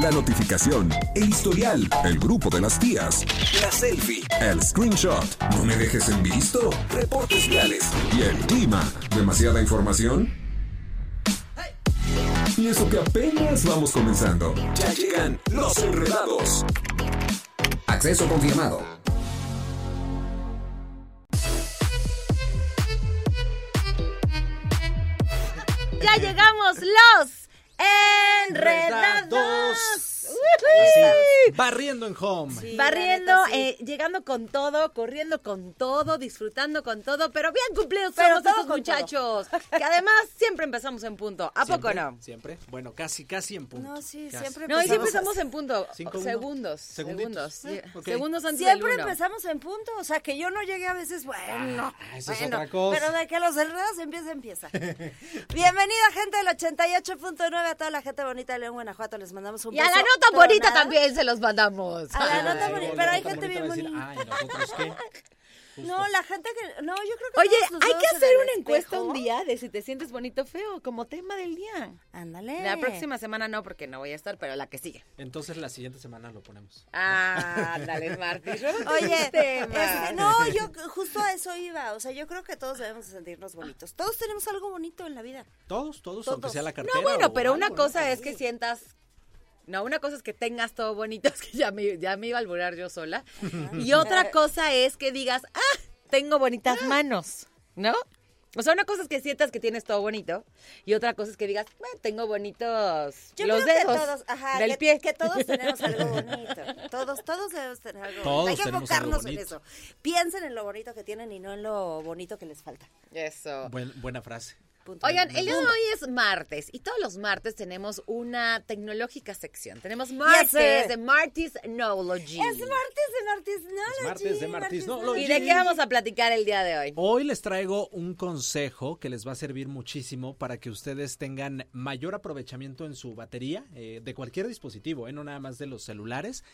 la notificación, el historial, el grupo de las tías, la selfie, el screenshot, no me dejes en visto, reportes viales y el clima. ¿Demasiada información? Y eso que apenas vamos comenzando. Ya llegan los enredados. Acceso confirmado. Ya llegamos los enredados. Así, barriendo en home. Sí, Barriendo, la neta, sí. eh, llegando con todo, corriendo con todo, disfrutando con todo, pero bien cumplidos Pero somos todo estos con muchachos. Que además siempre empezamos en punto. ¿A poco no? Siempre. Bueno, casi, casi en punto. No, sí, Casi. siempre No, y siempre empezamos- estamos en punto. Cinco, segundos. Segunditos. Segundos. Eh, ok. Segundos antes Siempre del uno. empezamos en punto, o sea, que yo no llegué a veces, bueno, Ah, esa es bueno, otra cosa. pero de que los enredados empieza, empieza. Bienvenida gente del 88.9, a toda la gente bonita de León, Guanajuato, les mandamos un Y a beso la nota bonita también se los mandamos. A la nota bonita, pero hay gente bien bonita. Ay, ¿nosotros qué? Justo. No, la gente que, no, yo creo que Oye, hay que hacer una encuesta un día de si te sientes bonito o feo, como tema del día. Ándale. La próxima semana no, porque no voy a estar, pero la que sigue. Entonces la siguiente semana lo ponemos. Ah, dale, Marti. Oye, tema. este, no, yo justo a eso iba. O sea, yo creo que todos debemos de sentirnos bonitos. Todos tenemos algo bonito en la vida. Todos, todos, Todos. aunque sea la No, cartera. bueno, o pero una ¿no? cosa es que sientas. No, una cosa es que tengas todo bonito, es que ya me, ya me iba a alburar yo sola. Y otra cosa es que digas, ah, tengo bonitas manos, ¿no? O sea, una cosa es que sientas que tienes todo bonito y otra cosa es que digas, "Bueno, tengo bonitos Yo los creo dedos que todos, ajá, del que, pie. que todos tenemos algo bonito. Todos, todos debemos tener algo Todos bonito. Hay que enfocarnos en bonito. eso. Piensen en lo bonito que tienen y no en lo bonito que les falta. Eso. Buen- buena frase. Oigan, el día de hoy es martes y todos los martes tenemos una tecnológica sección. Tenemos martes de Martis Knowledge. Es martes de martes, no Es martes de martes, no, lo- ¿Y de qué vamos a platicar el día de hoy? Hoy les traigo un consejo que les va a servir muchísimo para que ustedes tengan mayor aprovechamiento en su batería eh, de cualquier dispositivo, eh, no nada más de los celulares.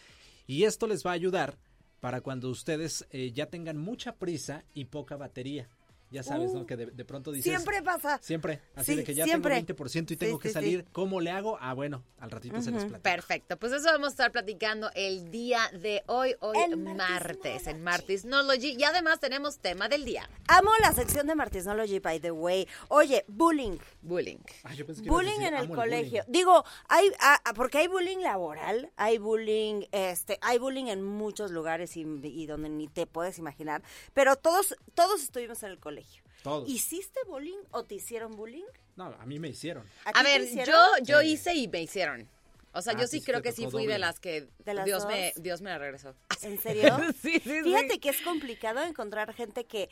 Y esto les va a ayudar para cuando ustedes eh, ya tengan mucha prisa y poca batería. Ya sabes, ¿no? Que de, de pronto dices... Uh. Siempre pasa. Siempre. Así Sí, de que ya siempre. tengo 20% y Sí, tengo que sí, sí. salir. ¿Cómo le hago? Ah, bueno, al ratito se les platica. Perfecto, pues eso vamos a estar platicando el día de hoy, hoy En Martes en Knowledge. Martis Knowledge. Y además tenemos tema del día, Amo la sección de Martisnology, by the way. Oye, bullying. bullying. Ah, yo pensé que Bullying decir, en el colegio. bullying. Digo, hay ah, porque hay bullying laboral, hay bullying, este, hay bullying en muchos lugares y, y donde ni te puedes imaginar. Pero todos, todos estuvimos en el colegio. Todos. ¿Hiciste bullying o te hicieron bullying? No, a mí me hicieron. ¿A, ver, hicieron? yo, yo Sí. hice y me hicieron. O sea, Ah, yo sí creo que sí fui de las que ¿De las Dios, me? Dios me la regresó. ¿En serio? sí, sí, Fíjate sí. que es complicado encontrar gente que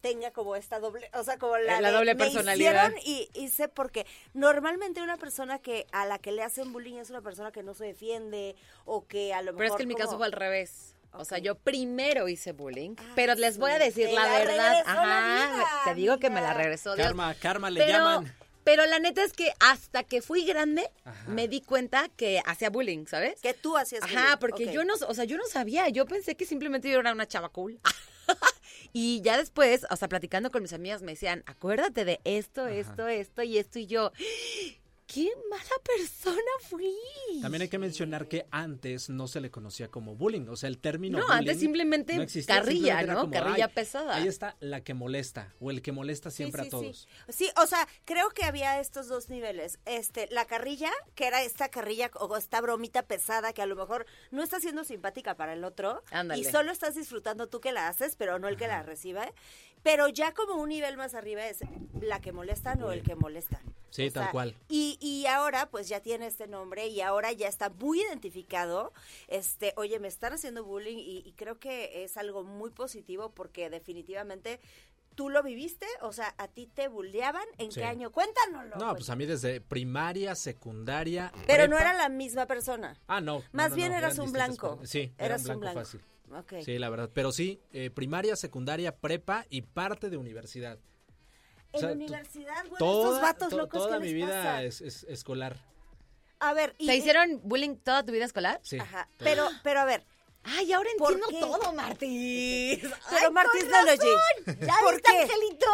tenga como esta doble, o sea, como la, La de, doble me personalidad. hicieron y hice porque normalmente una persona que a la que le hacen bullying es una persona que no se defiende o que a lo mejor Pero es que en mi caso fue al revés. O sea, yo primero hice bullying, Ah, pero les voy a decir la, la verdad. la Ajá, vida, te digo que me la regresó Dios. Karma, karma le pero, llaman. pero la neta es que hasta que fui grande Ajá. me di cuenta que hacía bullying, ¿sabes? que tú hacías Ajá, bullying. porque Ok. yo no, o sea, yo no sabía, yo pensé que simplemente yo era una chava cool. y ya después, o sea, platicando con mis amigas me decían, acuérdate de esto, esto, esto y esto y yo, qué mala persona fui. También hay que mencionar que antes no se le conocía como bullying, o sea, el término No, bullying antes simplemente no existía, carrilla, simplemente ¿no? como, Carrilla "Ay, pesada". Ahí está la que molesta o el que molesta siempre Sí, a todos. Sí. Sí, o sea, creo que había estos dos niveles. Este, la carrilla, que era esta carrilla o esta bromita pesada que a lo mejor no está siendo simpática para el otro Ándale. y solo estás disfrutando tú que la haces, pero no el que la recibe. Pero ya como un nivel más arriba es la que molestan o el que molestan. Sí, O tal sea, cual. Y, y ahora pues ya tiene este nombre y ahora ya está muy identificado. Este, oye, me están haciendo bullying y, y creo que es algo muy positivo porque definitivamente tú lo viviste, o sea, a ti te bulleaban, ¿en Sí. qué año? Cuéntanoslo. No, pues a mí desde primaria, secundaria. Pero no era la misma persona. Ah, no. Más no, bien no, eras un blanco. Sí, era Eras un un blanco, blanco. fácil. Ok. Sí, la verdad. Pero sí, eh, primaria, secundaria, prepa y parte de universidad. En O sea, la universidad, bueno, Toda, estos vatos to- locos, toda ¿qué mi les vida pasa? es, es- escolar. A ver, y, ¿Te hicieron bullying toda tu vida escolar? Sí. Ajá, pero, pero a ver, Ay, ahora ¿Por entiendo qué? todo, Martis. Pero con Lology. razón. ¿Ya ¿Por qué? Angelito?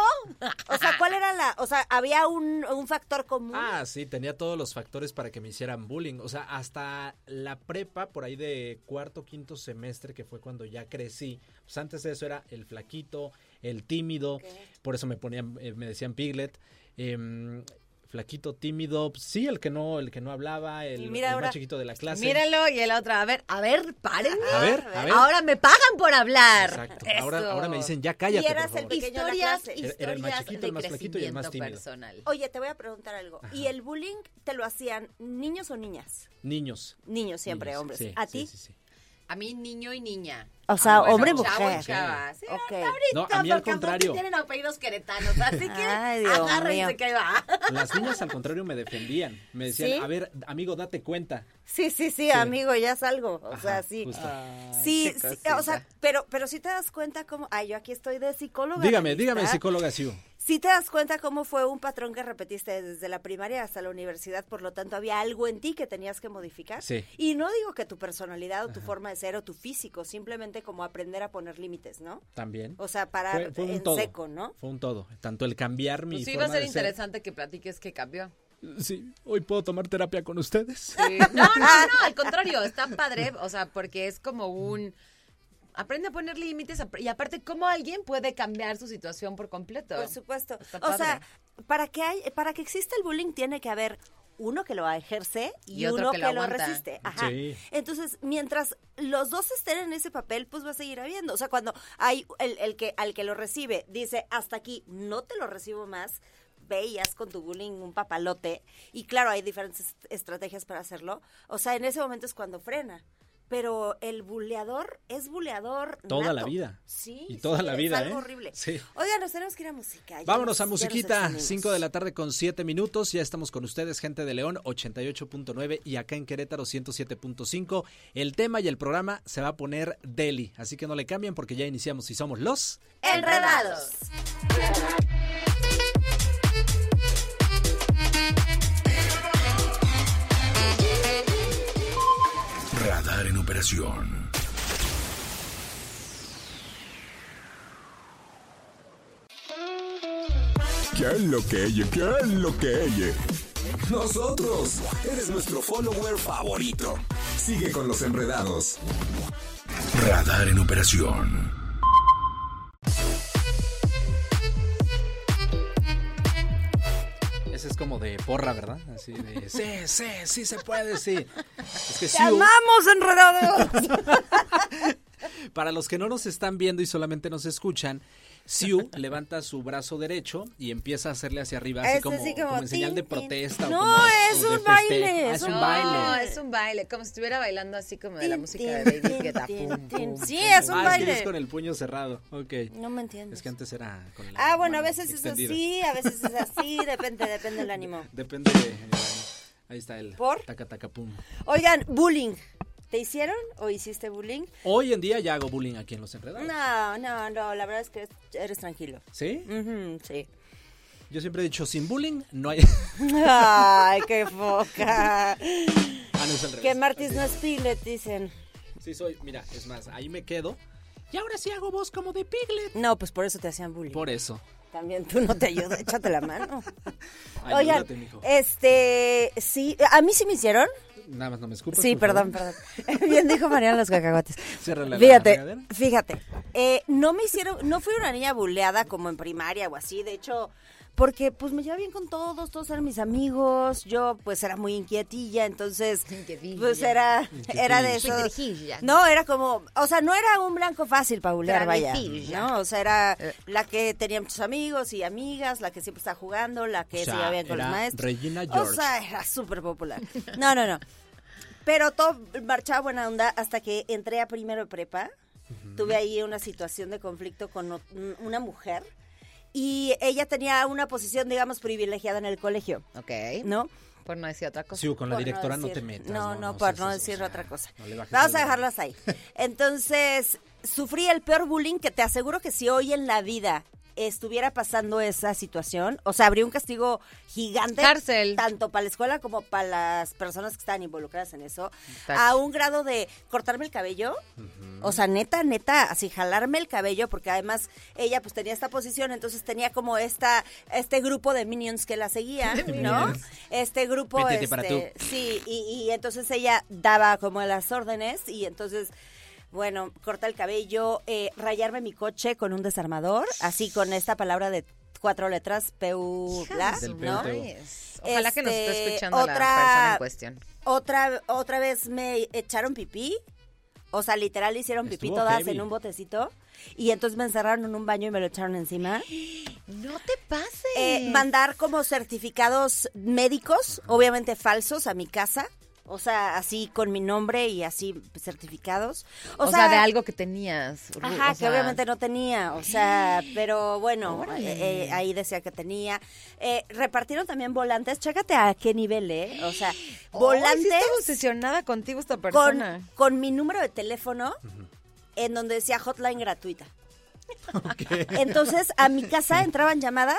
O sea, ¿cuál era la...? O sea, ¿había un, un factor común? Ah, sí, tenía todos los factores para que me hicieran bullying. O sea, hasta la prepa, por ahí de cuarto, quinto semestre, que fue cuando ya crecí. Pues antes de eso era el flaquito, el tímido. Por eso me ponían, eh, me decían Piglet. Em, flaquito, tímido. pues, sí, el que no, el que no hablaba, el, Y mira el ahora. más chiquito de la clase. Míralo y el otro. A ver, a ver, párenme. A ver, a ver. Ahora me pagan por hablar. Exacto. Ahora, ahora me dicen, ya cállate, Y eras por el de la Historias, clase. historias Era el más chiquito, el más flaquito y el más tímido. personal. Oye, te voy a preguntar algo. ¿Y el bullying te lo hacían niños o niñas? Niños. Niños siempre, Niños, hombres. sí, ¿A sí, ti? sí, sí. A mí, niño y niña. O sea, Ah, bueno, hombre y mujer. chava. Sí, Ok. ahorita, No, a mí al porque contrario. tienen apellidos queretanos, así que Ay, agárrense mío. que ahí va. Las niñas al contrario me defendían. Me decían, ¿Sí? a ver, amigo, date cuenta. Sí, sí, sí, amigo, ya salgo. O Ajá, sea, sí. justo. Sí, sí, o sea, pero, pero sí te das cuenta cómo, ay, yo aquí estoy de psicóloga. Dígame, analista. dígame, psicóloga Siu. Sí te das cuenta cómo fue un patrón que repetiste desde la primaria hasta la universidad, por lo tanto había algo en ti que tenías que modificar. Sí. Y no digo que tu personalidad o tu forma de ser o tu físico, simplemente como aprender a poner límites, ¿no? También. O sea, parar Fue, fue un en todo. seco, ¿no? Fue un todo. Tanto el cambiar mi Pues sí, va a ser de ser. interesante que platiques qué cambió. Sí, hoy puedo tomar terapia con ustedes. Sí. No, no, no, al contrario, está padre, o sea, porque es como un... Aprende a poner límites y aparte, ¿cómo alguien puede cambiar su situación por completo? Por supuesto. O sea, para que hay, para que exista el bullying tiene que haber uno que lo ejerce y, Y otro uno que que, lo resiste. Ajá. Sí. Entonces, mientras los dos estén en ese papel, pues va a seguir habiendo. O sea, cuando hay el, el que al que lo recibe dice hasta aquí, no te lo recibo más, ve y haz con tu bullying un papalote. Y claro, hay diferentes estrategias para hacerlo. O sea, en ese momento es cuando frena. Pero el buleador es buleador Toda nato. la vida. Sí. Y toda sí, la vida, Es algo ¿eh? horrible. Sí. Oigan, nos tenemos que ir a música. ya Vámonos nos- a musiquita. 5 de la tarde con 7 minutos. Ya estamos con ustedes, gente de León, 88.9 y acá en Querétaro 107.5. El tema y el programa se va a poner deli, así que no le cambien porque ya iniciamos y somos los... Enredados. ¿Qué es lo que ella? ¿Qué es lo que ella? Nosotros. Eres nuestro follower favorito. Sigue con los enredados. Radar en operación. Es como de porra, ¿verdad? Así de... Sí, sí, sí se puede, sí. Es que ¡Te sí, amamos, enredados! Para los que no nos están viendo y solamente nos escuchan, Siu levanta su brazo derecho y empieza a hacerle hacia arriba, así Este como, sí, como como en señal de protesta. o No, como- es o de un baile. Ah, es un un No, baile. es un baile, como si estuviera bailando así como de la música de David Guetta. Sí, es un Ah, es que baile. es con el puño cerrado. Ok. No me entiendes. Es que antes era con la Ah, bueno, a veces es así, a veces es así, depende, depende del ánimo. Depende de... eh, ahí está el... ¿Por? Taca, taca, pum. Oigan, bullying. ¿Te hicieron o hiciste bullying? Hoy en día ya hago bullying aquí en Los Enredados. No, no, no, la verdad es que eres, tranquilo. ¿Sí? Ujú, sí. Yo siempre he dicho, sin bullying no hay... Ay, qué foca. ah, no es al revés. Que Martis no es Piglet, dicen. Sí soy, mira, es más, ahí me quedo. Y ahora sí hago voz como de Piglet. No, pues por eso te hacían bullying. Por eso. También tú no te ayudas, échate la mano. Ay, Oigan, este, sí, a mí sí me hicieron. Nada más no me escupas. Sí, perdón, favor. perdón. Bien dijo Mariana los cacahuates. La Fíjate, regadera. fíjate. eh, no me hicieron, no fui una niña buleada como en primaria o así. De hecho, porque pues me llevaba bien con todos, todos eran mis amigos. Yo pues era muy inquietilla, entonces Inquietilla. pues era, era de eso. Inquietilla. No, era como, o sea, no era un blanco fácil para bulear, vaya. ¿no? O sea, era la que tenía muchos amigos y amigas, la que siempre estaba jugando, la que O sea, se llevaba bien con los maestros. Regina O George. sea, era súper popular. No, no, no. Pero todo marchaba buena onda hasta que entré a primero de prepa. Tuve ahí una situación de conflicto con o- una mujer y ella tenía una posición, digamos, privilegiada en el colegio, Ok. ¿no? Por no decir otra cosa. Sí, con la Por directora no, decir- te metas. No, no, no por no decir otra cosa. no le bajes Vamos a dejarlas ahí. Entonces, sufrí el peor bullying que te aseguro que si hoy en la vida estuviera pasando esa situación, o sea, habría un castigo gigante. Cárcel. Tanto para la escuela como para las personas que están involucradas en eso. A un grado de cortarme el cabello. O sea, neta, neta, así jalarme el cabello, porque además ella pues tenía esta posición, entonces tenía como esta, este grupo de minions que la seguía, ¿no? Este grupo, para este, sí, y, y entonces ella daba como las órdenes y entonces bueno, corta el cabello, eh, rayarme mi coche con un desarmador, así con esta palabra de cuatro letras, PU, bla, ¿no? Ojalá que nos esté Este, escuchando otra- la persona en cuestión. Otra, otra vez me echaron pipí, o sea, literal hicieron pipí Estuvo todas heavy. en un botecito, y entonces me encerraron en un baño y me lo echaron encima. No te pases. Eh, mandar como certificados médicos, obviamente falsos, a mi casa. O sea, así con mi nombre y así certificados. o, sea, de algo que tenías. Ajá, o que sea, obviamente no tenía, o sea, pero bueno, eh, eh, ahí decía que tenía. Eh, repartieron también volantes, chécate a qué nivel, ¿eh? O sea, sí volantes estaba obsesionada contigo esta con, persona. con mi número de teléfono en donde decía hotline gratuita. Entonces, a mi casa entraban llamadas,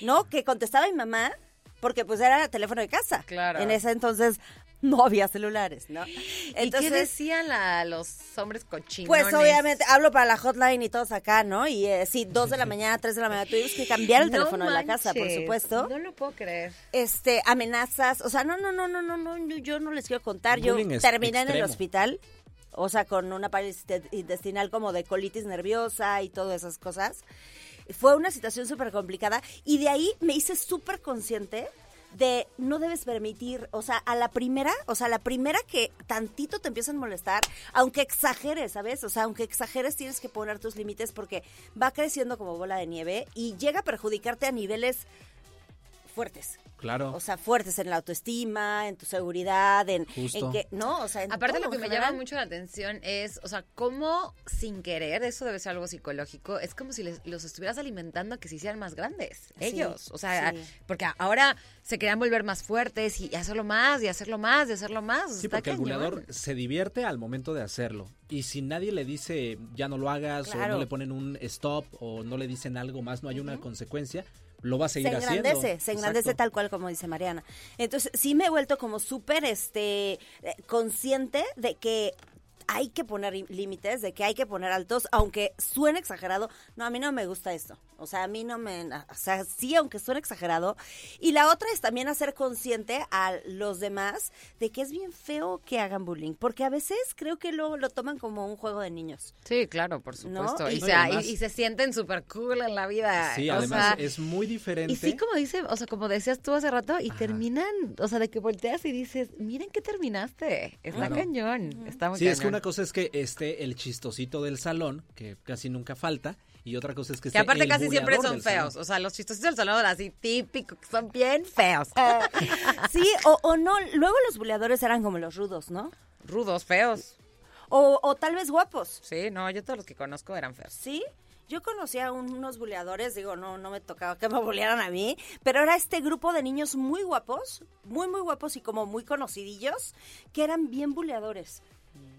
¿no? Que contestaba mi mamá, porque pues era teléfono de casa. Claro. En ese entonces no había celulares, ¿no? ¿Y qué Entonces, decían la- los hombres cochinos? pues obviamente hablo para la hotline y todos acá, ¿no? Y eh, sí, dos de la mañana, tres de la mañana, tuvimos que cambiar el teléfono de la casa, por supuesto. No lo puedo creer. Este, amenazas, o sea, no, no, no, no, no, no, yo, yo no les quiero contar. Yo Bullying terminé en el hospital, o sea, con una parálisis te- intestinal como de colitis nerviosa y todas esas cosas. Fue una situación súper complicada y de ahí me hice súper consciente de no debes permitir, o sea, a la primera, o sea, a la primera que tantito te empiezan a molestar, aunque exageres, ¿sabes? O sea, aunque exageres tienes que poner tus límites porque va creciendo como bola de nieve y llega a perjudicarte a niveles fuertes. Claro. O sea, fuertes en la autoestima, en tu seguridad, en, Justo. en que, no, o sea, en Aparte todo, lo que me general. llama mucho la atención es, o sea, cómo sin querer, eso debe ser algo psicológico, es como si les- los estuvieras alimentando a que se hicieran más grandes, Sí, ellos. O sea, sí. porque ahora se querían volver más fuertes y hacerlo más y hacerlo más y hacerlo más. Sí, está porque el buleador se divierte al momento de hacerlo. Y si nadie le dice ya no lo hagas, o no le ponen un stop, o no le dicen algo más, no hay una consecuencia, lo va a se seguir haciendo. engrandece, se engrandece Exacto. tal cual como dice Mariana. Entonces, sí me he vuelto como súper este eh, consciente de que hay que poner límites, de que hay que poner altos, aunque suene exagerado. No, a mí no me gusta esto. O sea, a mí no me... O sea, sí, aunque suene exagerado. Y la otra es también hacer consciente a los demás de que es bien feo que hagan bullying, porque a veces creo que lo, lo toman como un juego de niños. Sí, claro, por supuesto. Y- Y, No, se, y además- y- y se sienten súper cool en la vida. Sí, o además sea, es muy diferente. Y sí, como dice, o sea, como decías tú hace rato, y terminan, o sea, de que volteas y dices, miren que terminaste. Está Claro. cañón. Está muy Sí, es que cañón. Una cosa es que esté el chistosito del salón, que casi nunca falta, y otra cosa es que Que esté aparte el casi siempre son feos. O sea, los chistositos del salón así típicos, que son bien feos. Sí, o, o no, luego los buleadores eran como los rudos, ¿no? Rudos, feos. O, o tal vez guapos. Sí, no, yo todos los que conozco eran feos. Sí, yo conocía a unos buleadores, digo, no, no me tocaba que me bulearan a mí, pero era este grupo de niños muy guapos, muy, muy guapos y como muy conocidillos, que eran bien buleadores.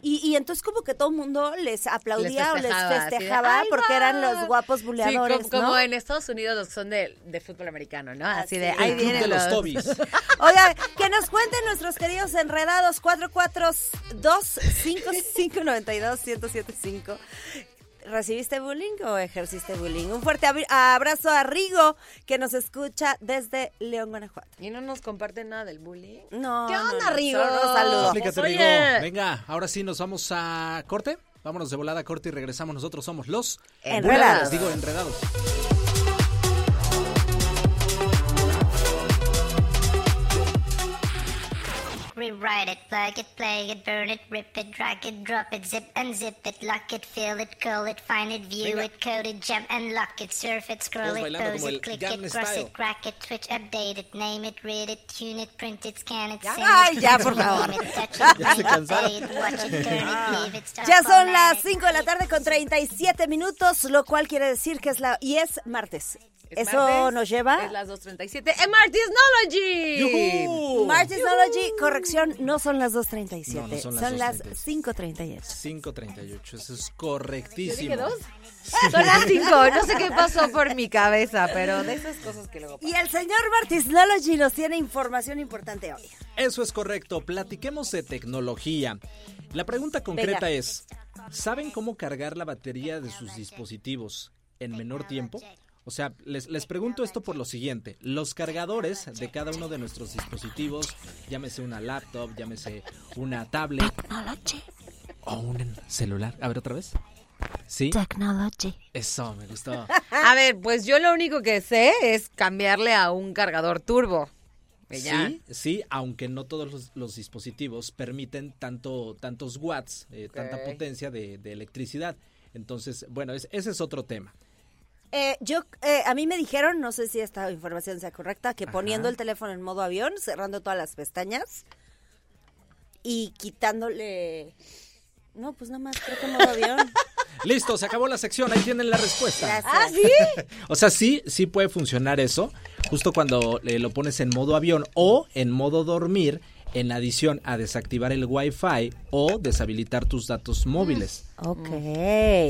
Y, y entonces como que todo el mundo les aplaudía o les festejaba, así de, "Ahí porque va". eran los guapos buleadores, Sí, como, como ¿no? en Estados Unidos los que son de, de fútbol americano, ¿no? Así de, Así ahí El club vienen de los los... Tobis. Oiga, que nos cuenten nuestros queridos enredados 442-5592-1075. ¿Recibiste bullying o ejerciste bullying? Un fuerte abrazo a Rigo, que nos escucha desde León, Guanajuato. Y no nos comparten nada del bullying. No, ¿Qué onda, no, Rigo? solo. Aplícate, Oye. Rigo. Venga, ahora sí nos vamos a corte. Vámonos de volada a corte y regresamos. Nosotros somos los Enredados. Digo, enredados. Rewrite it, plug it, play it, burn it, rip it, drag it, drop it, zip and zip it, lock it, fill it, curl it, find it, view Venga. it, code it, jump and lock it, surf it, scroll it, pose it, click it, cross Style. it, crack it, switch, update it, name it, read it, tune it, print it, scan it, send Ay, it, ya, por it, favor. name it, touch Ya it, se name it, cansaron. pay it, watch it, turn it, leave it, start Ya son las format it. 5 de la tarde con 37 minutos, lo cual quiere decir que es la... Y es martes. Es Eso martes, nos lleva- Es las 2.37 en Martisnology. ¡Yujú! Martisology, corrección, no son las 2.37, No, no son son las las 2:37. 5.38. 5.38, eso es ¿Yo correctísimo. dije dos? Son las 5. No sé qué pasó por mi cabeza, pero de esas cosas que luego Y el señor Martisnology nos tiene información importante hoy. Eso es correcto, platiquemos de tecnología. La pregunta concreta Venga. es, ¿saben cómo cargar la batería de sus dispositivos en menor tiempo? O sea, les, les pregunto esto por lo siguiente, los cargadores de cada uno de nuestros dispositivos, llámese una laptop, llámese una tablet o un celular, a ver otra vez. ¿Sí? Technology. Eso, me gustó. A ver, pues yo lo único que sé es cambiarle a un cargador turbo. Ya. Sí, sí, aunque no todos los, los dispositivos permiten tanto, tantos watts, eh, tanta potencia de, de electricidad. Entonces, bueno, es- ese es otro tema. Eh, yo, eh, a mí me dijeron, no sé si esta información sea correcta, que Ajá. poniendo el teléfono en modo avión, cerrando todas las pestañas y quitándole... No, pues nada más, creo que modo avión. Listo, se acabó la sección, ahí tienen la respuesta. Gracias. ¿Ah, sí? O sea, sí, sí puede funcionar eso, justo cuando eh, lo pones en modo avión o en modo dormir, en adición a desactivar el Wi-Fi o deshabilitar tus datos móviles. Ok.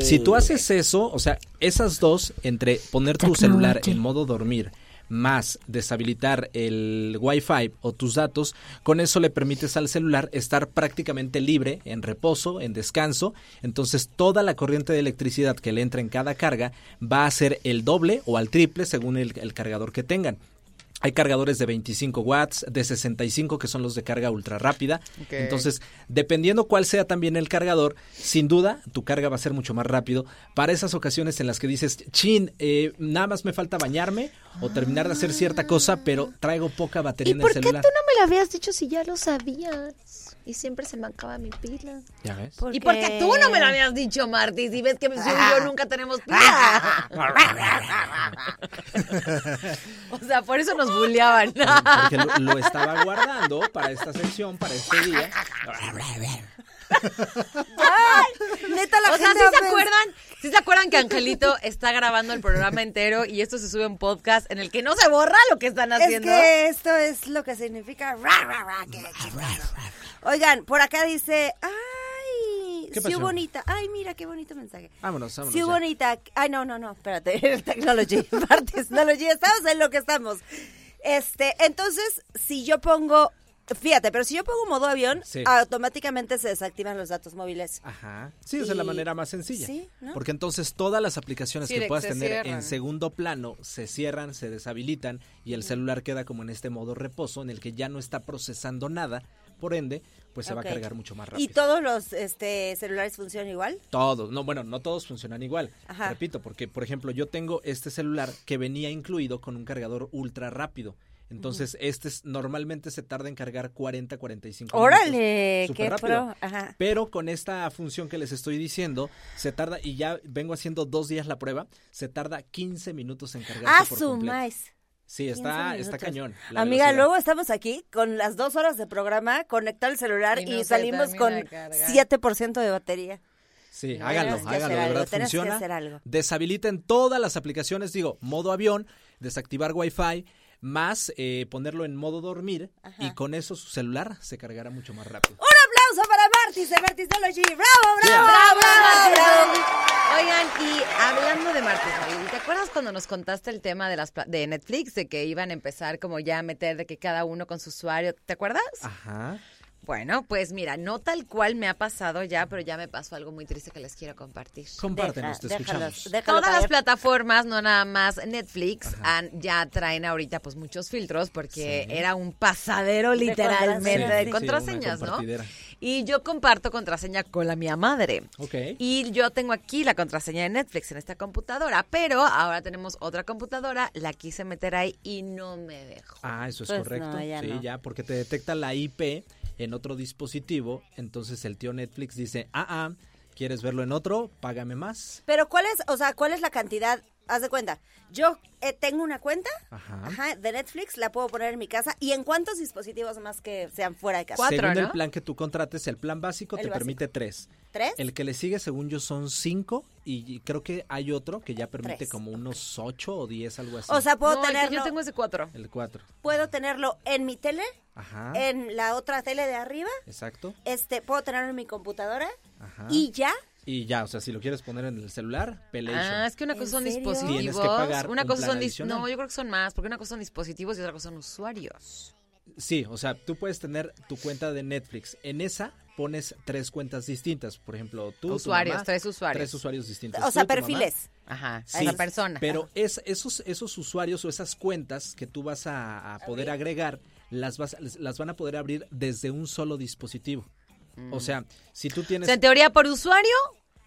Si tú haces eso, o sea, esas dos, entre poner tu celular en modo dormir más deshabilitar el Wi-Fi o tus datos, con eso le permites al celular estar prácticamente libre, en reposo, en descanso. Entonces, toda la corriente de electricidad que le entra en cada carga va a ser el doble o al triple según el, el cargador que tengan. Hay cargadores de 25 watts, de 65 que son los de carga ultra rápida. Entonces, dependiendo cuál sea también el cargador, sin duda tu carga va a ser mucho más rápido. Para esas ocasiones en las que dices, chin, eh, nada más me falta bañarme o terminar de hacer cierta cosa, pero traigo poca batería ¿Y en por el qué tú celular. no me lo habías dicho si ya lo sabías? Y siempre se me acaba mi pila. ¿Ya ves? ¿Y por qué tú no me lo habías dicho, Martis? Y ves que tú y yo nunca tenemos pila. o sea, por eso nos bulleaban. Porque lo, lo estaba guardando para esta sección, para este día. Neta, la O sea, ¿sí se acuerdan? ¿Sí se acuerdan que Angelito está grabando el programa entero y esto se sube en podcast en el que no se borra lo que están Es haciendo? que esto es lo que significa ra, ra, ra, qué chistoso. Oigan, por acá dice, ay, ¿Qué sí pasó? bonita. Ay, mira qué bonito mensaje. Vámonos, vámonos. Sí ya. bonita. Ay, no, no, no, espérate. Technology, Technology, estamos en lo que estamos. Este, entonces, si yo pongo, fíjate, pero si yo pongo modo avión, Sí. automáticamente se desactivan los datos móviles. Ajá. Sí, esa es la manera más sencilla. Sí, ¿no? Porque entonces todas las aplicaciones Sí, que puedas tener cierran. en segundo plano se cierran, se deshabilitan y el celular queda como en este modo reposo en el que ya no está procesando nada. Por ende, pues se va a cargar mucho más ¿Y rápido. todos los este, celulares funcionan igual? Todos, no, bueno, no todos funcionan igual. Ajá. Repito, porque por ejemplo yo tengo este celular que venía incluido con un cargador ultra rápido. Entonces, este es- normalmente se tarda en cargar 40, 45 minutos. Órale, qué rápido. pro. Ajá. Pero con esta función que les estoy diciendo, se tarda, y ya vengo haciendo dos días la prueba, se tarda 15 minutos en cargarse Ah, por su completo. Sí, 15 está, está cañón. Amiga, velocidad. luego estamos aquí con las dos horas de programa, conectar el celular Y no salimos con de cargar. 7% de batería. Sí, háganlo, háganlo, de verdad funciona. hacer algo. Deshabiliten todas las aplicaciones, digo, modo avión, desactivar Wi-Fi, más eh, ponerlo en modo dormir y con eso su celular se cargará mucho más rápido. Un aplauso para Martis de Martisology. ¡Bravo, bravo, Yeah. bravo, bravo, bravo! Oigan, y hablando de Magali, ¿te acuerdas cuando nos contaste el tema de las pla- de Netflix de que iban a empezar como ya a meter de que cada uno con su usuario? ¿Te acuerdas? Ajá. Bueno, pues mira, no tal cual me ha pasado ya, pero ya me pasó algo muy triste que les quiero compartir. Compártenos, Deja- te déjalos, escuchamos. déjalo Todas las plataformas, no nada más Netflix, han- ya traen ahorita pues muchos filtros porque Sí. era un pasadero literalmente contraseñas. de Sí, contraseñas, una ¿no? Y yo comparto contraseña con la mía madre. Ok. Y yo tengo aquí la contraseña de Netflix en esta computadora, pero ahora tenemos otra computadora, la quise meter ahí y no me dejó. Ah, eso es Pues correcto. no, ya sí, no. ya, porque te detecta la IP en otro dispositivo, entonces el tío Netflix dice, ah, ah, ¿quieres verlo en otro? Págame más. Pero ¿cuál es, o sea, cuál es la cantidad haz de cuenta, yo eh, tengo una cuenta Ajá. ajá, de Netflix, la puedo poner en mi casa. ¿Y en cuántos dispositivos más que sean fuera de casa? Cuatro, Según el plan que tú contrates, el plan básico El te básico. permite tres. ¿Tres? El que le sigue, según yo, son cinco y creo que hay otro que ya permite Tres. como unos ocho o diez, algo así. O sea, puedo No, el que tenerlo, yo tengo ese cuatro. el cuatro. puedo tenerlo en mi tele, Ajá. en la otra tele de arriba, Exacto. este, puedo tenerlo en mi computadora Ajá. y ya. Y ya, o sea, si lo quieres poner en el celular, Pelation. Ah, es que una ¿En cosa son serio? dispositivos. Tienes que pagar una un cosa plan son. No, yo creo que son más, porque una cosa son dispositivos y otra cosa son usuarios. Sí, o sea, tú puedes tener tu cuenta de Netflix. En esa pones tres cuentas distintas. Por ejemplo, tú. tu Usuarios, mamá, tres usuarios. Tres usuarios distintos. O sea, tu perfiles. Ajá, a Sí, esa persona. Pero es, esos, esos usuarios o esas cuentas que tú vas a, a poder agregar, las, vas, las van a poder abrir desde un solo dispositivo. O sea, si tú O tienes... sea, en teoría, por usuario,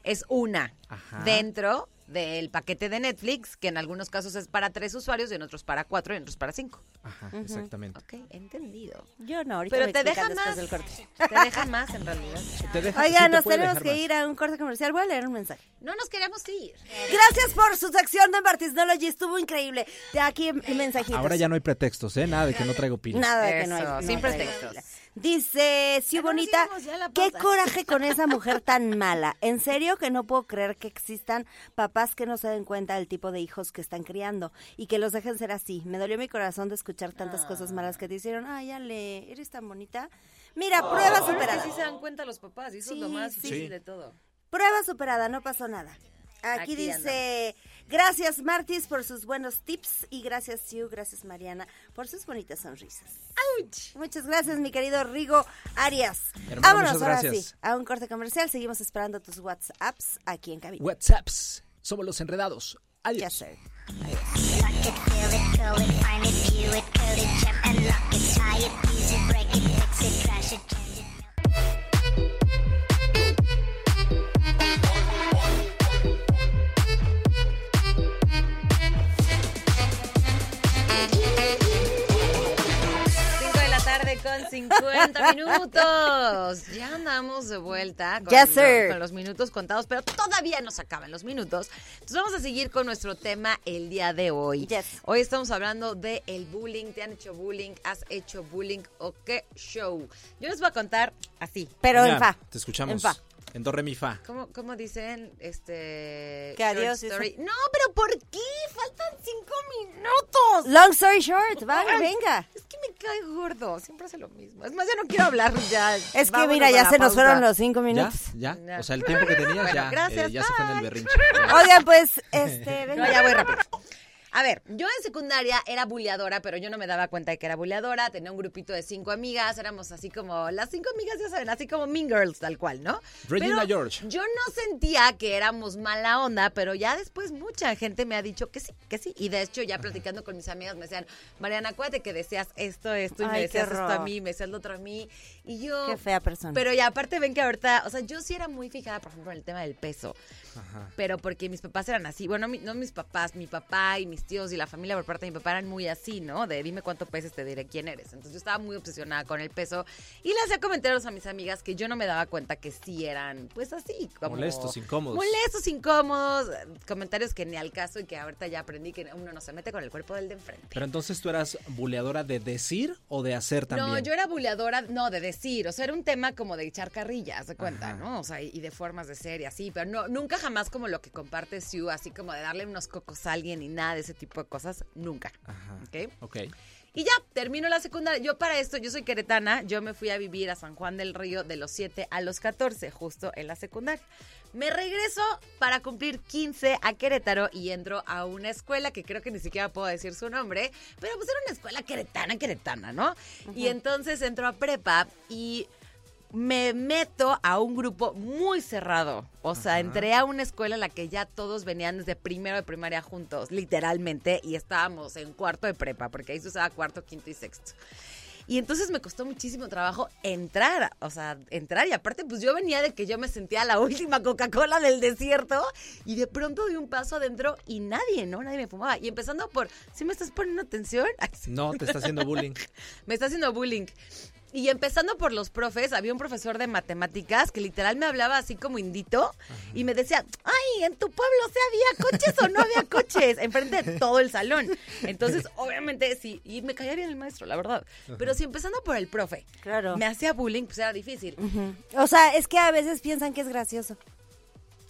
es una Ajá. dentro del paquete de Netflix, que en algunos casos es para tres usuarios, y en otros para cuatro, y en otros para cinco. Ajá, exactamente. Ok, entendido. Yo no, ahorita Pero me te explican deja después más. del corte. Te deja más, en realidad. Te deja- sí te nos tenemos que más. ir a un corte comercial. Voy a leer un mensaje. No nos queremos ir. Gracias por su sección de Martisnology. Estuvo increíble. De aquí mensajitos. Ahora ya no hay pretextos, ¿eh? Nada de que no traigo pila. Nada de que no hay. sin no pretextos. Dice, sí, bonita, qué coraje con esa mujer tan mala. En serio que no puedo creer que existan papás que no se den cuenta del tipo de hijos que están criando y que los dejen ser así. Me dolió mi corazón de escuchar tantas cosas malas que te hicieron. Ay, Ale, eres tan bonita. Mira, prueba Pero es superada. que sí se dan cuenta los papás, y eso es lo Sí, más sí. difícil Sí. de todo. Prueba superada, no pasó nada. Aquí, Aquí dice, gracias Martis por sus buenos tips y gracias Siu, gracias Mariana por sus bonitas sonrisas. Muchas gracias mi querido Rigo Arias. Hermano, Vámonos ahora gracias. sí a un corte comercial. Seguimos esperando tus WhatsApps aquí en cabina. WhatsApps. Somos los enredados. Adiós. Yes, sir. Lock 50 minutos. Ya andamos de vuelta con, Yes, sir. con los minutos contados, pero todavía nos acaban los minutos. Entonces vamos a seguir con nuestro tema el día de hoy. Yes. Hoy estamos hablando de el bullying. ¿Te han hecho bullying? ¿Has hecho bullying? ¿O qué show? Yo les voy a contar así. Pero en Venga, fa. Te escuchamos. En fa. En do, re, mi, fa. ¿Cómo, cómo dicen? Este. Que adiós, story? No, pero ¿por qué? Faltan cinco minutos. Long story short, vale, venga. Cae gordo, siempre hace lo mismo. Es más, ya no quiero hablar ya. Es que Vámonos mira, ya se nos fueron los cinco minutos. ¿Ya? Ya. O sea, el tiempo que tenías Bueno, ya, gracias, eh, ya se fue en el berrinche. Oigan, pues, este, venga. No, ya voy rápido. A ver, yo en secundaria era buleadora, pero yo no me daba cuenta de que era buleadora. Tenía un grupito de cinco amigas, éramos así como, las cinco amigas ya saben, así como Mean Girls, tal cual, ¿no? Regina Pero George. Yo no sentía que éramos mala onda, pero ya después mucha gente me ha dicho que sí, que sí. Y de hecho, ya platicando con mis amigas me decían, Mariana, acuérdate que decías esto, esto, y Ay, me decías esto a mí, me decías lo otro a mí. Y yo... Qué fea persona. Pero ya aparte ven que ahorita, o sea, yo sí era muy fijada, por ejemplo, en el tema del peso. Ajá. Pero porque mis papás eran así. Bueno, mi- no mis papás, mi papá y mis tíos y la familia por parte de mi papá eran muy así, ¿no? De dime cuánto pesas, te diré quién eres. Entonces yo estaba muy obsesionada con el peso y le hacía comentarios a mis amigas que yo no me daba cuenta que sí eran, pues así. Como Molestos, incómodos. Molestos, incómodos. Comentarios que ni al caso y que ahorita ya aprendí que uno no se mete con el cuerpo del de enfrente. Pero entonces tú eras buleadora de decir o de hacer también. No, yo era buleadora, no, de decir, o sea, era un tema como de echar carrillas, de cuenta, Ajá. ¿no? O sea, y, y de formas de ser y así, pero no, nunca jamás como lo que comparte Sue, así como de darle unos cocos a alguien y nada de ese tipo de cosas, nunca. Ajá. ¿Ok? Ok. Y ya, termino la secundaria. Yo para esto, yo soy queretana, yo me fui a vivir a San Juan del Río de los 7 a los 14, justo en la secundaria. Me regreso para cumplir 15 a Querétaro y entro a una escuela que creo que ni siquiera puedo decir su nombre, pero pues era una escuela queretana, queretana, ¿no? Y entonces entro a prepa y me meto a un grupo muy cerrado. O sea, entré a una escuela en la que ya todos venían desde primero de primaria juntos, literalmente, y estábamos en cuarto de prepa, porque ahí se usaba cuarto, quinto y sexto. Y entonces me costó muchísimo trabajo entrar, o sea, entrar. Y aparte, pues yo venía de que yo me sentía la última Coca-Cola del desierto. Y de pronto di un paso adentro y nadie, ¿no? Nadie me fumaba. Y empezando por, ¿sí me estás poniendo atención? No, te está haciendo bullying. me está haciendo bullying. Y empezando por los profes, había un profesor de matemáticas que literal me hablaba así como indito y me decía, ay, en tu pueblo se había coches o no había coches, enfrente de todo el salón. Entonces, obviamente, sí, y me caía bien el maestro, la verdad. Pero si empezando por el profe, Claro. me hacía bullying, pues era difícil. O sea, es que a veces piensan que es gracioso.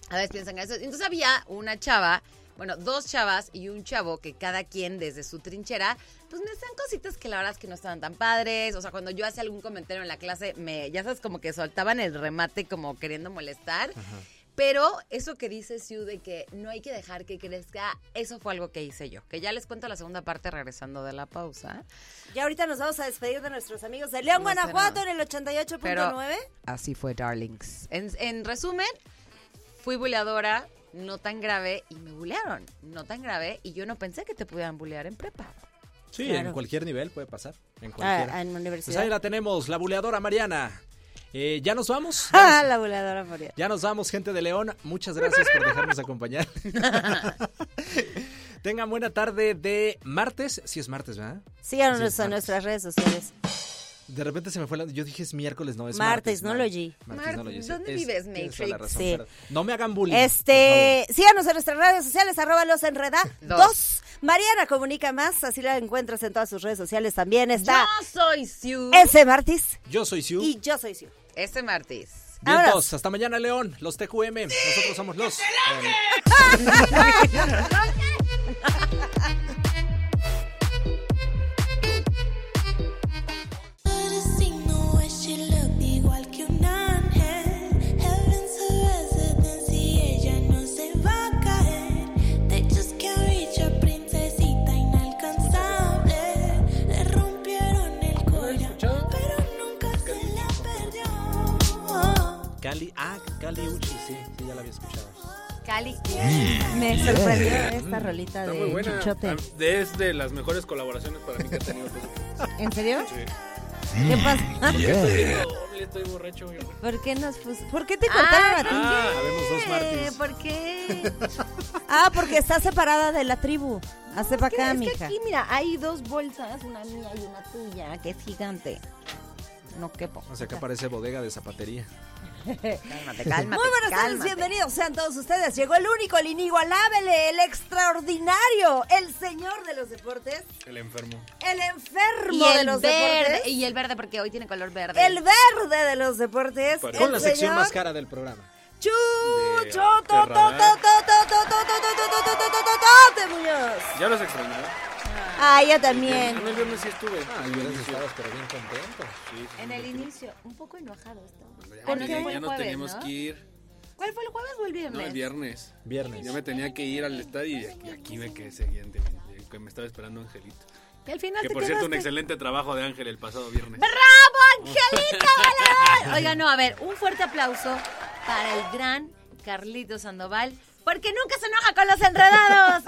A veces piensan eso. Entonces había una chava, bueno, dos chavas y un chavo que cada quien desde su trinchera, pues me hacían cositas que la verdad es que no estaban tan padres. O sea, cuando yo hacía algún comentario en la clase, me, ya sabes, como que soltaban el remate como queriendo molestar. Pero eso que dice Siu de que no hay que dejar que crezca, eso fue algo que hice yo. Que ya les cuento la segunda parte regresando de la pausa. Ya ahorita nos vamos a despedir de nuestros amigos de León, No Guanajuato, en el 88.9. Pero así fue, darlings. En, en resumen, fui buleadora, no tan grave, y me bulearon, no tan grave, y yo no pensé que te pudieran bulear en prepa. Sí, Claro. en cualquier nivel puede pasar. En Ah, cualquiera. en la Pues universidad. ahí la tenemos, la buleadora Mariana. Eh, ya nos vamos. Ah, la voladora María. Ya nos vamos, gente de León. Muchas gracias por dejarnos acompañar. Tengan buena tarde de martes. Sí es martes, ¿verdad? Síganos Sí, en martes. nuestras redes sociales. De repente se me fue la... Yo dije es miércoles, no, es Martes, martes. no lo oí. Martes, no lo ¿dónde Es- vives, la Matrix? razón, Sí. pero No me hagan bullying. Este, síganos en nuestras redes sociales, arroba los enreda. Dos. Dos. Mariana comunica más, así la encuentras en todas sus redes sociales también. Está Yo soy Siu. ese Martis. Yo soy Siu. y yo soy Siu. Ese martes. Vientos, hasta mañana, León. Los TQM. Nosotros somos los. Cali. Ah, Cali Uchi, sí. Sí, ya la había escuchado. Cali. Me sorprendió esta rolita Está de muy buena. Chuchote. Ah, Es de las mejores colaboraciones para mí que he tenido. ¿En serio? Sí. ¿Qué pasa? Doble, estoy borracho. güey. ¿Por qué nos pus- ¿Por qué te cortaron a ti? Ah, Habemos dos Martins. ¿Por qué? Ah, porque está separada de la tribu. Hace para acá, es que mija. aquí, mira, hay dos bolsas, una mía y una tuya, que es gigante no quepo. O sea, que parece bodega de zapatería. cálmate, cálmate. Muy buenas tardes, bienvenidos sean todos ustedes. Llegó el único, el inigualable, el extraordinario, el señor de los deportes. El enfermo. El enfermo y de los verde, deportes. Y el verde, porque hoy tiene color verde. El verde de los deportes. Con la sección más cara del programa. Chucho, de... to, to, to, Ya los extrañaba. Ah, yo también. No, el viernes sí estuve. Ah, y hubieras estado, pero bien contento. Sí, sí, En el inicio, un poco enojado estaba. Ya, el jueves, teníamos ¿no? que ir. ¿Cuál fue el jueves o el viernes? No, el viernes. Viernes. Yo me tenía que ir al estadio y aquí, aquí me quedé siguiente. Que me estaba esperando Angelito. Y al final Que te por cierto, un excelente trabajo de Ángel el pasado viernes. ¡Bravo, Angelito! Valador! Oiga, no, a ver, un fuerte aplauso para el gran Carlito Sandoval, porque nunca se enoja con los enredados.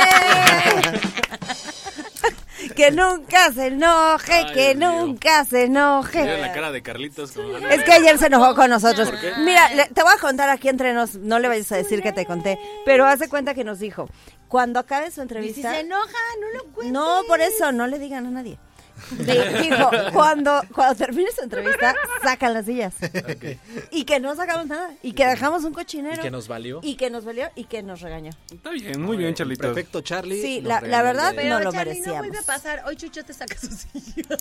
Que nunca se enoje, Ay, que Dios mío. nunca se enoje. Mira la cara de Carlitos. como- Es que ayer se enojó con nosotros. ¿Por qué? Mira, le- te voy a contar aquí entre nos, no le vayas a decir que te conté, pero hace cuenta que nos dijo, cuando acabe su Y si entrevista... se enoja, no lo cuentes. No, por eso, no le digan a nadie. Dijo, cuando, cuando termine su entrevista, sacan las sillas. Y que no sacamos nada. Y que dejamos un cochinero. Y que nos valió. Y que nos valió y que nos regañó. Está bien, muy bien, Charlitos. Perfecto, Charlie. Sí, la- verdad, de- Pero, No lo Charlie, merecíamos. no vuelve a pasar. Hoy Chucho te saca su silla.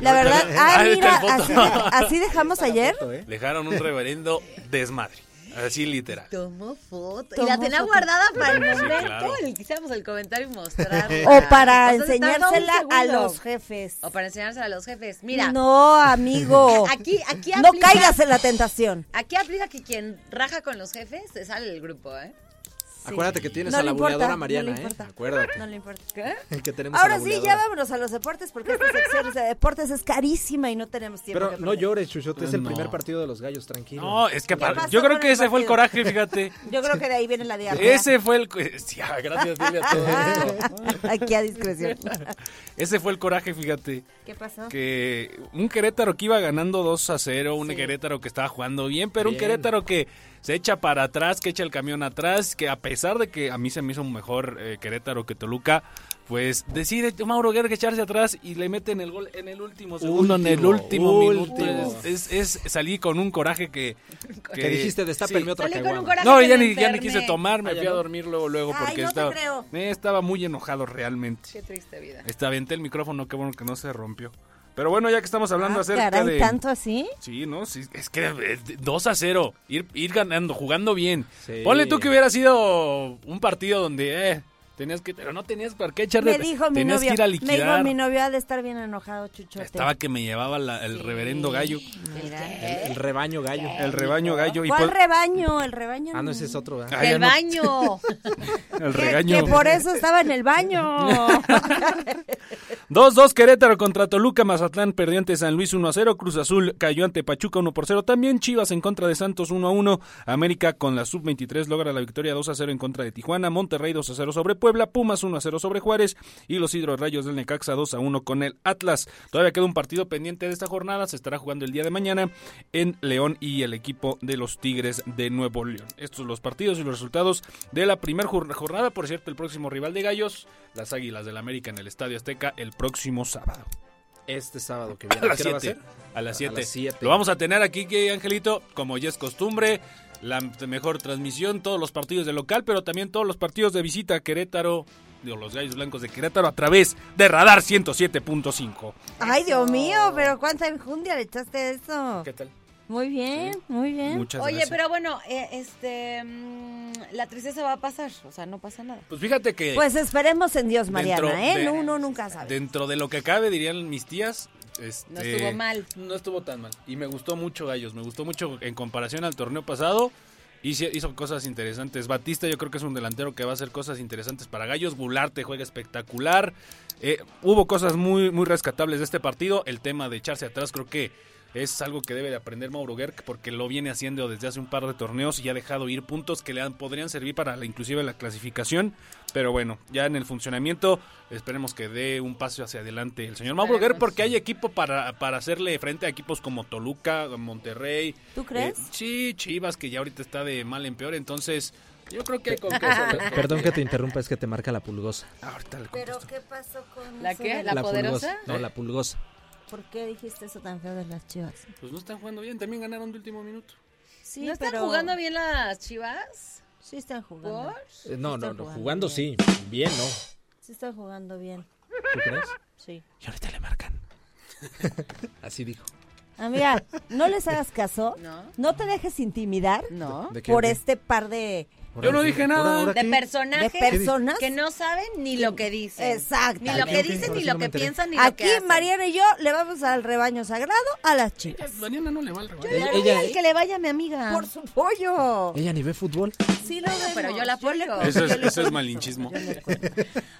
La verdad, ah, Ahí mira, así, así dejamos ayer. ¿eh? Dejaron un reverendo desmadre. Así literal. Tomó foto. y la tenía foto. guardada para el Sí, momento claro. en el que hiciéramos el comentario y mostrarla. O para enseñársela a los jefes. O para enseñársela a los jefes. Mira, No, amigo. aquí, aquí No aplica- caigas en la tentación. Aquí aplica que quien raja con los jefes se sale del grupo, ¿eh? Acuérdate que tienes No a la importa, buleadora no Mariana, le ¿eh? importa. Acuérdate. No le importa. que tenemos a Ahora la sí, ya vámonos a los deportes porque esta sección de deportes es carísima y no tenemos tiempo. Pero que no llores, Chuchote, es el No. primer partido de los gallos, tranquilo. No, es que ¿Qué para- yo creo que ese fue el coraje, fíjate. Yo creo que de ahí viene la diarrea. Ese fue el. cu- Sí, ah, gracias, dile a todos. Aquí a discreción. Ese fue el coraje, fíjate. ¿Qué pasó? Que un Querétaro que iba ganando 2 a 0, un Sí. Querétaro que estaba jugando bien, pero un. Querétaro que se echa para atrás, que echa el camión atrás, que a pesar de que a mí se me hizo mejor eh, Querétaro que Toluca, pues decide Mauro Guerra echarse atrás y le meten el gol en el último segundo, en el Último, minuto. Es, es, es- salí con un coraje que... Que dijiste, destápenme otra Salí con un caguama. coraje No, que ya ni, ya ni quise tomar, me Ah, ¿ya fui a dormir luego, luego, Ay, porque no estaba, creo. eh, estaba muy enojado realmente. Qué triste vida. Aventé el micrófono, qué bueno que no se rompió. Pero bueno, ya que estamos hablando Ah, acerca caray, de... ¿tanto así? Sí, no, sí, es que eh, 2 a 0, ir, ir ganando, jugando bien. Sí. Ponle tú que hubiera sido un partido donde eh, tenías que, pero no tenías por qué echarle, Me dijo mi tenías novio, que ir a me dijo mi novio ha de estar bien enojado, Chuchote. Estaba que me llevaba la- el reverendo gallo, Mira. El, el rebaño gallo. el rebaño gallo y ¿Cuál pues- rebaño? El rebaño. Ah, no, ese es otro. ¿verdad? Ah, El no, baño. el Que, regaño. que por eso estaba en el baño. 2-2 Querétaro contra Toluca, Mazatlán perdió ante San Luis 1-0, Cruz Azul cayó ante Pachuca 1-0, también Chivas en contra de Santos 1-1, América con la sub-23 logra la victoria 2-0 en contra de Tijuana, Monterrey 2-0 sobre Puebla, Pumas 1-0 sobre Juárez y los Hidrorrayos del Necaxa 2-1 con el Atlas. Todavía queda un partido pendiente de esta jornada, se estará jugando el día de mañana en León y el equipo de los Tigres de Nuevo León. Estos son los partidos y los resultados de la primera jornada, por cierto, el próximo rival de Gallos, las Águilas del América en el Estadio Azteca el próximo sábado. Este sábado que A viene. las ¿Qué hora va a 7. ser? A las 7. siete. Lo vamos a tener aquí, que Angelito, como ya es costumbre, la mejor transmisión, todos los partidos de local, pero también todos los partidos de visita a Querétaro, de los Gallos Blancos de Querétaro, a través de Radar 107.5. Ay, Dios mío, pero cuánta enjundia le echaste a eso. ¿Qué tal? Muy bien, muy bien. Muchas Oye, gracias. pero bueno, eh, este, mm, la tristeza va a pasar, o sea, no pasa nada. Pues fíjate que Pues esperemos en Dios, Mariana, ¿eh? de- No, Uno nunca sabe. dentro de lo que cabe, dirían mis tías, este, No estuvo mal. No estuvo tan mal. Y me gustó mucho Gallos, me gustó mucho en comparación al torneo pasado. Hizo, hizo cosas interesantes. Batista yo creo que es un delantero que va a hacer cosas interesantes para Gallos. Gularte juega espectacular. Eh, hubo cosas muy, muy rescatables de este partido. El tema de echarse atrás creo que es algo que debe de aprender Mauro Gerg porque lo viene haciendo desde hace un par de torneos y ha dejado ir puntos que le han- podrían servir para la, inclusive la clasificación. Pero bueno, ya en el funcionamiento esperemos que dé un paso hacia adelante el señor Mauro Gerg porque hay equipo para, para hacerle frente a equipos como Toluca, Monterrey. ¿Tú crees? Eh, sí, Chivas que ya ahorita está de mal en peor, entonces yo creo que hay con queso. Perdón que te interrumpa, es que te marca la pulgosa. Ahorita le ¿Pero qué pasó con ¿La poderosa? pulgosa. No, la pulgosa. ¿Por qué dijiste eso tan feo de las chivas? Pues no están jugando bien, también ganaron de último minuto. Sí, ¿No están pero- jugando bien las chivas? Sí están jugando. ¿Por? Eh, no, no, no, jugando jugando bien. sí. Bien, ¿no? Sí están jugando bien. ¿Tú crees? Sí. Y ahorita le marcan. Así dijo. Amiga, no les hagas caso. No. No te dejes intimidar No. ¿De qué? por ¿De- este par de, Yo no dije nada. ¿Ahora De personajes de personas. que no saben ni lo que dicen. Exacto. Ni lo que dicen, ni lo no que piensan, ni lo Aquí que hacen. Mariana y yo le vamos al rebaño sagrado a las chivas. Mariana no le va al rebaño. Ella, Pero ella, el que le vaya a mi amiga. Por su pollo. ella ni ve fútbol. Sí lo vemos. pero yo la apoyo. Eso yo es, eso es malinchismo. yo.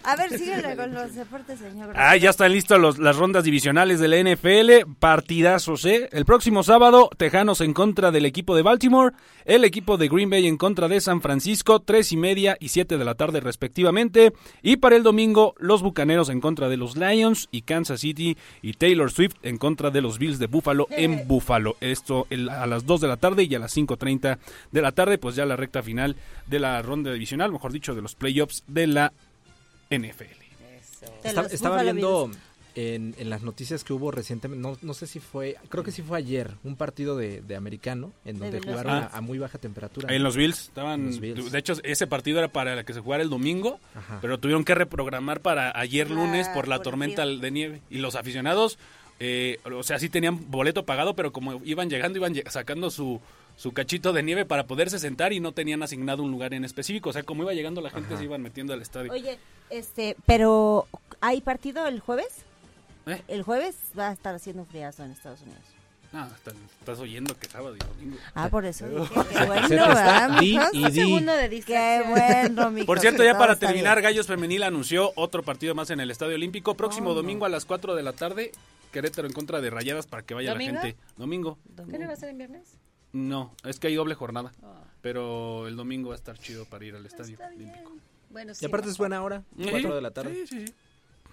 A ver, síguele con los deportes, señor. Ah, ya están listas los- las rondas divisionales de la NFL. Partidazos, ¿eh? El próximo sábado, Tejanos en contra del equipo de Baltimore. El equipo de Green Bay en contra de San Francisco. Tres y media y siete de la tarde, respectivamente. Y para el domingo, los Bucaneros en contra de los Lions. Y Kansas City y Taylor Swift en contra de los Bills de Buffalo en Buffalo. Esto el- a las 2 de la tarde y a las 5.30 de la tarde, pues ya la recta final de la ronda divisional, mejor dicho, de los playoffs de la NFL. Los estaba Buffalo viendo Bills. En, en las noticias que hubo recientemente, no, no sé si fue, creo que sí fue ayer, un partido de, de americano en De donde jugaron a, Bills. a muy baja temperatura. En los Bills estaban. Los Bills. De hecho, ese partido era para que se jugara el domingo, Ajá. pero tuvieron que reprogramar para ayer Ah, lunes por la por tormenta de nieve. Y los aficionados, eh, o sea, sí tenían boleto pagado, pero como iban llegando, iban sacando su, su cachito de nieve para poderse sentar y no tenían asignado un lugar en específico. O sea, como iba llegando la gente, se iban metiendo al estadio. Oye, este, pero ¿hay partido el jueves? ¿Eh? El jueves va a estar haciendo un friazo en Estados Unidos. No, estás, estás oyendo que sábado y domingo. Ah, por eso qué bueno, Se te está ¿verdad, di y di. segundo de Qué bueno, Por cierto, que ya para terminar, bien. Gallos Femenil anunció otro partido más en el Estadio Olímpico. Próximo ¿Cómo? domingo a las 4 de la tarde, Querétaro en contra de Rayadas para que vaya ¿Domingo? la gente. Domingo. ¿Qué no va a ser en viernes? No, es que hay doble jornada. Ah. Pero el domingo va a estar chido para ir al Estadio Está bien. Olímpico. Bueno, sí. Y aparte es buena hora, 4 de la tarde. Sí, sí, sí.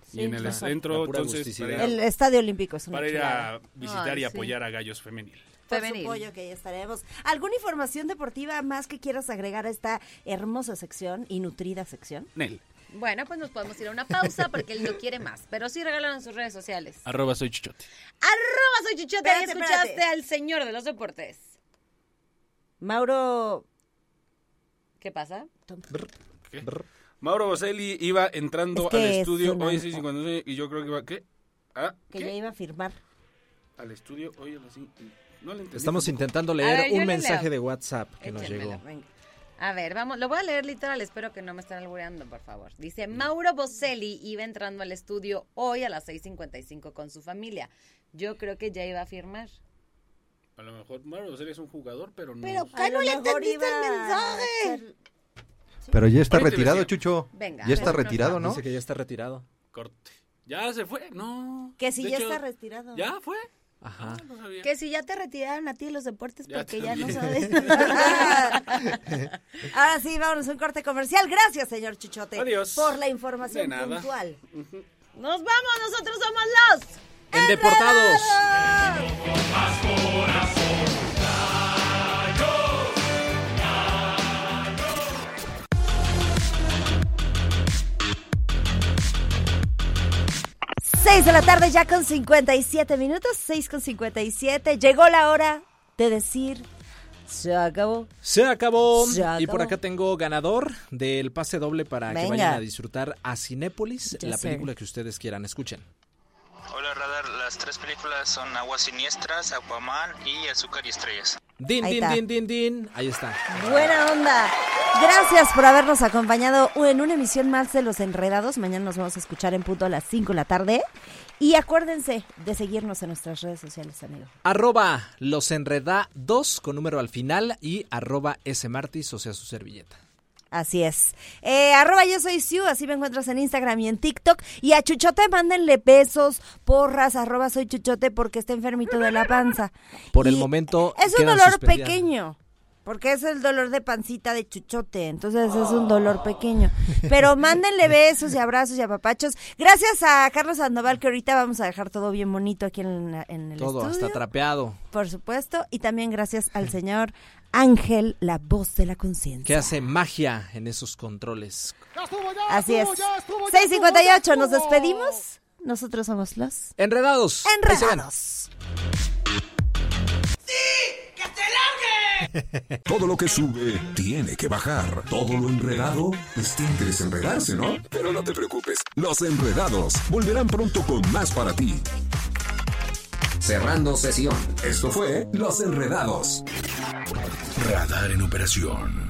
Sí, y en el claro. centro, entonces, agusticidad. para ir, a- El Estadio Olímpico es una para ir chulada. a visitar Ay, y sí. apoyar a Gallos Femenil. Por Femenil. supuesto que ya estaremos. ¿Alguna información deportiva más que quieras agregar a esta hermosa sección y nutrida sección? Nel. Bueno, pues nos podemos ir a una pausa porque él no quiere más. Pero sí regalan sus redes sociales. Arroba soy chichote. Arroba soy Chichote. Ahí Espérate, escuchaste espérate. al señor de los deportes. Mauro... ¿Qué pasa? ¿Qué? Mauro Boselli iba entrando Es que al es estudio hoy 6.59 y yo creo que iba... ¿Qué? Ah, Que ¿qué? ya iba a firmar. Al estudio hoy a las cinco- No le entendí Estamos intentando A leer ver, un le mensaje leo. de WhatsApp que nos llegó. venga. A ver, vamos, lo voy a leer literal, espero que no me estén albureando, por favor. Dice, Mauro Boselli iba entrando al estudio hoy a las 6.55 con su familia. Yo creo que ya iba a firmar. A lo mejor Mauro Boselli es un jugador, pero no... Pero A ¿qué no le entendiste el iba a mensaje? Pero ya está retirado. Chucho. Venga, ya está retirado, ¿no? Dice que ya está retirado. Corte. Ya se fue, no. Que si De ya hecho, está retirado. ¿Ya fue? Ajá. Ah, no sabía. Que si ya te retiraron a ti de los deportes Ya porque ya no también. sabes. Ahora sí, vámonos a un corte comercial. Gracias, señor Chichote. Adiós. Por la información De nada. puntual. Nos vamos, nosotros somos los. En Deportados. Seis de la tarde ya con 57 minutos, 6 con 57. Llegó la hora de decir, se acabó. Se acabó. Se Y por acá tengo ganador del pase doble para que vayan a disfrutar a Cinépolis, Yes, la sir. película que ustedes quieran. Escuchen. Hola Radar, las tres películas son Aguas Siniestras, Aquaman y Azúcar y Estrellas. Din, Ahí din, está. din, din, din. Ahí está. Buena onda. Gracias por habernos acompañado en una emisión más de Los Enredados. Mañana nos vamos a escuchar en punto a las 5 de la tarde. Y acuérdense de seguirnos en nuestras redes sociales, amigos. Arroba los enreda 2 con número al final y arroba smartis, o sea, su servilleta. Así es. Eh, arroba yo soy Siu, así me encuentras en Instagram y en TikTok. Y a Chuchote mándenle besos, porras, arroba soy Chuchote porque está enfermito de la panza. Por el momento Es un dolor pequeño. Porque es el dolor de pancita de chuchote, entonces es un dolor pequeño. Pero mándenle besos y abrazos y apapachos. Gracias a Carlos Sandoval, que ahorita vamos a dejar todo bien bonito aquí en, en el Todo, estudio. hasta trapeado. Por supuesto. Y también gracias al señor Ángel, la voz de la conciencia. Que hace magia en esos controles. Así es. 658, nos despedimos. Nosotros somos los Enredados. Ahí se ven. enredados. Todo lo que sube tiene que bajar. Todo lo enredado, pues tiene que desenredarse, ¿no? Pero no te preocupes. Los enredados volverán pronto con más para ti. Cerrando sesión. Esto fue Los Enredados. Radar en operación.